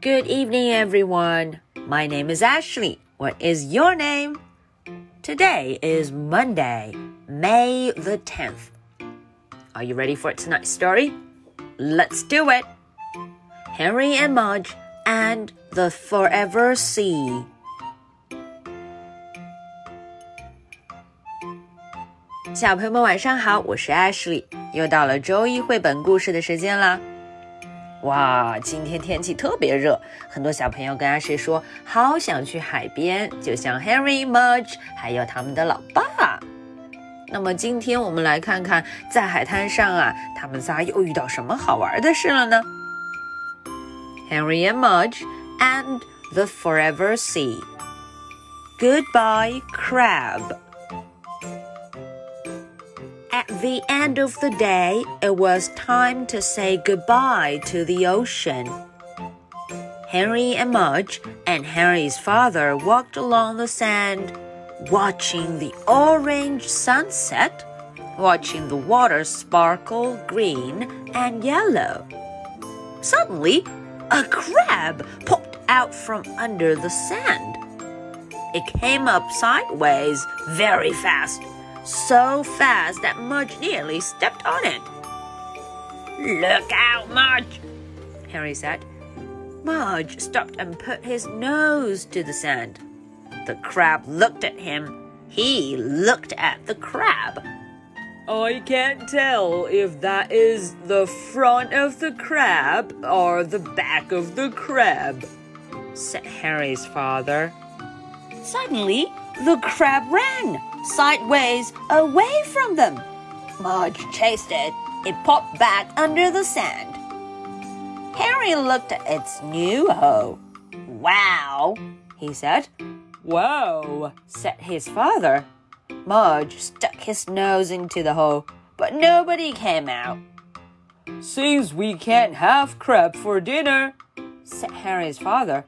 Good evening, everyone. My name is Ashley. What is your name? Today is Monday, May the 10th. Are you ready for tonight's story? Let's do it. Henry and Mudge and the Forever Sea. Ashley，又到了周一绘本故事的时间啦。哇，今天天气特别热，很多小朋友跟 Ashley 说，好想去海边，就像 Henry、Mudge 还有他们的老爸。那么今天我们来看看，在海滩上啊，他们仨又遇到什么好玩的事了呢？Henry and Mudge and the Forever Sea. Goodbye, crab. The end of the day, it was time to say goodbye to the ocean. Henry and Mudge and Henry's father walked along the sand, watching the orange sunset, watching the water sparkle green and yellow. Suddenly, a crab popped out from under the sand. It came up sideways very fast so fast that Mudge nearly stepped on it. Look out, Mudge, Henry said. Mudge stopped and put his nose to the sand. The crab looked at him. He looked at the crab. I can't tell if that is the front of the crab or the back of the crab, said Henry's father. Suddenly, the crab ran sideways away from them. Mudge chased it. It popped back under the sand. Henry looked at its new hole. Wow, he said. Whoa, said his father. Mudge stuck his nose into the hole, but nobody came out. Seems we can't have crab for dinner, said Henry's father.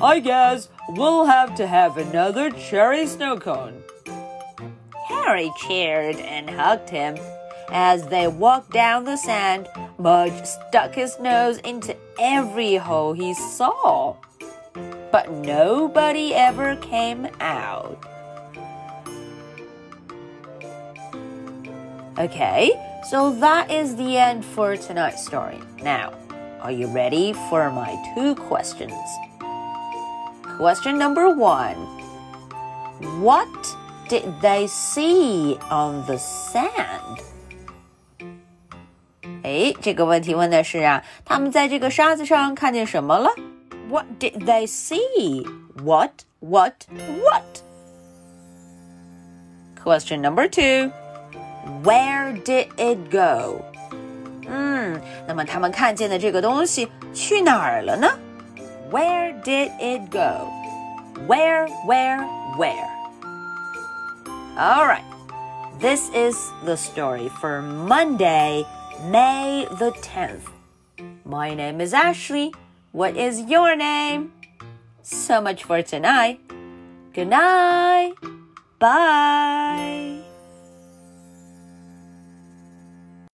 I guess we'll have to have another cherry snow cone. Henry cheered and hugged him. As they walked down the sand, Mudge stuck his nose into every hole he saw. But nobody ever came out. Okay, so that is the end for tonight's story. Now, are you ready for my two questions? Question number one What did they see on the sand? 哎，这个问题问的是啊，他们在这个沙子上看见什么了？What did they see? What? What? What? Question number two. Where did it go? 嗯，那么他们看见的这个东西去哪儿了呢？Where did it go? Where, where, where? All right. This is the story for Monday, May the 10th. My name is Ashley. What is your name? So much for tonight. Good night. Bye.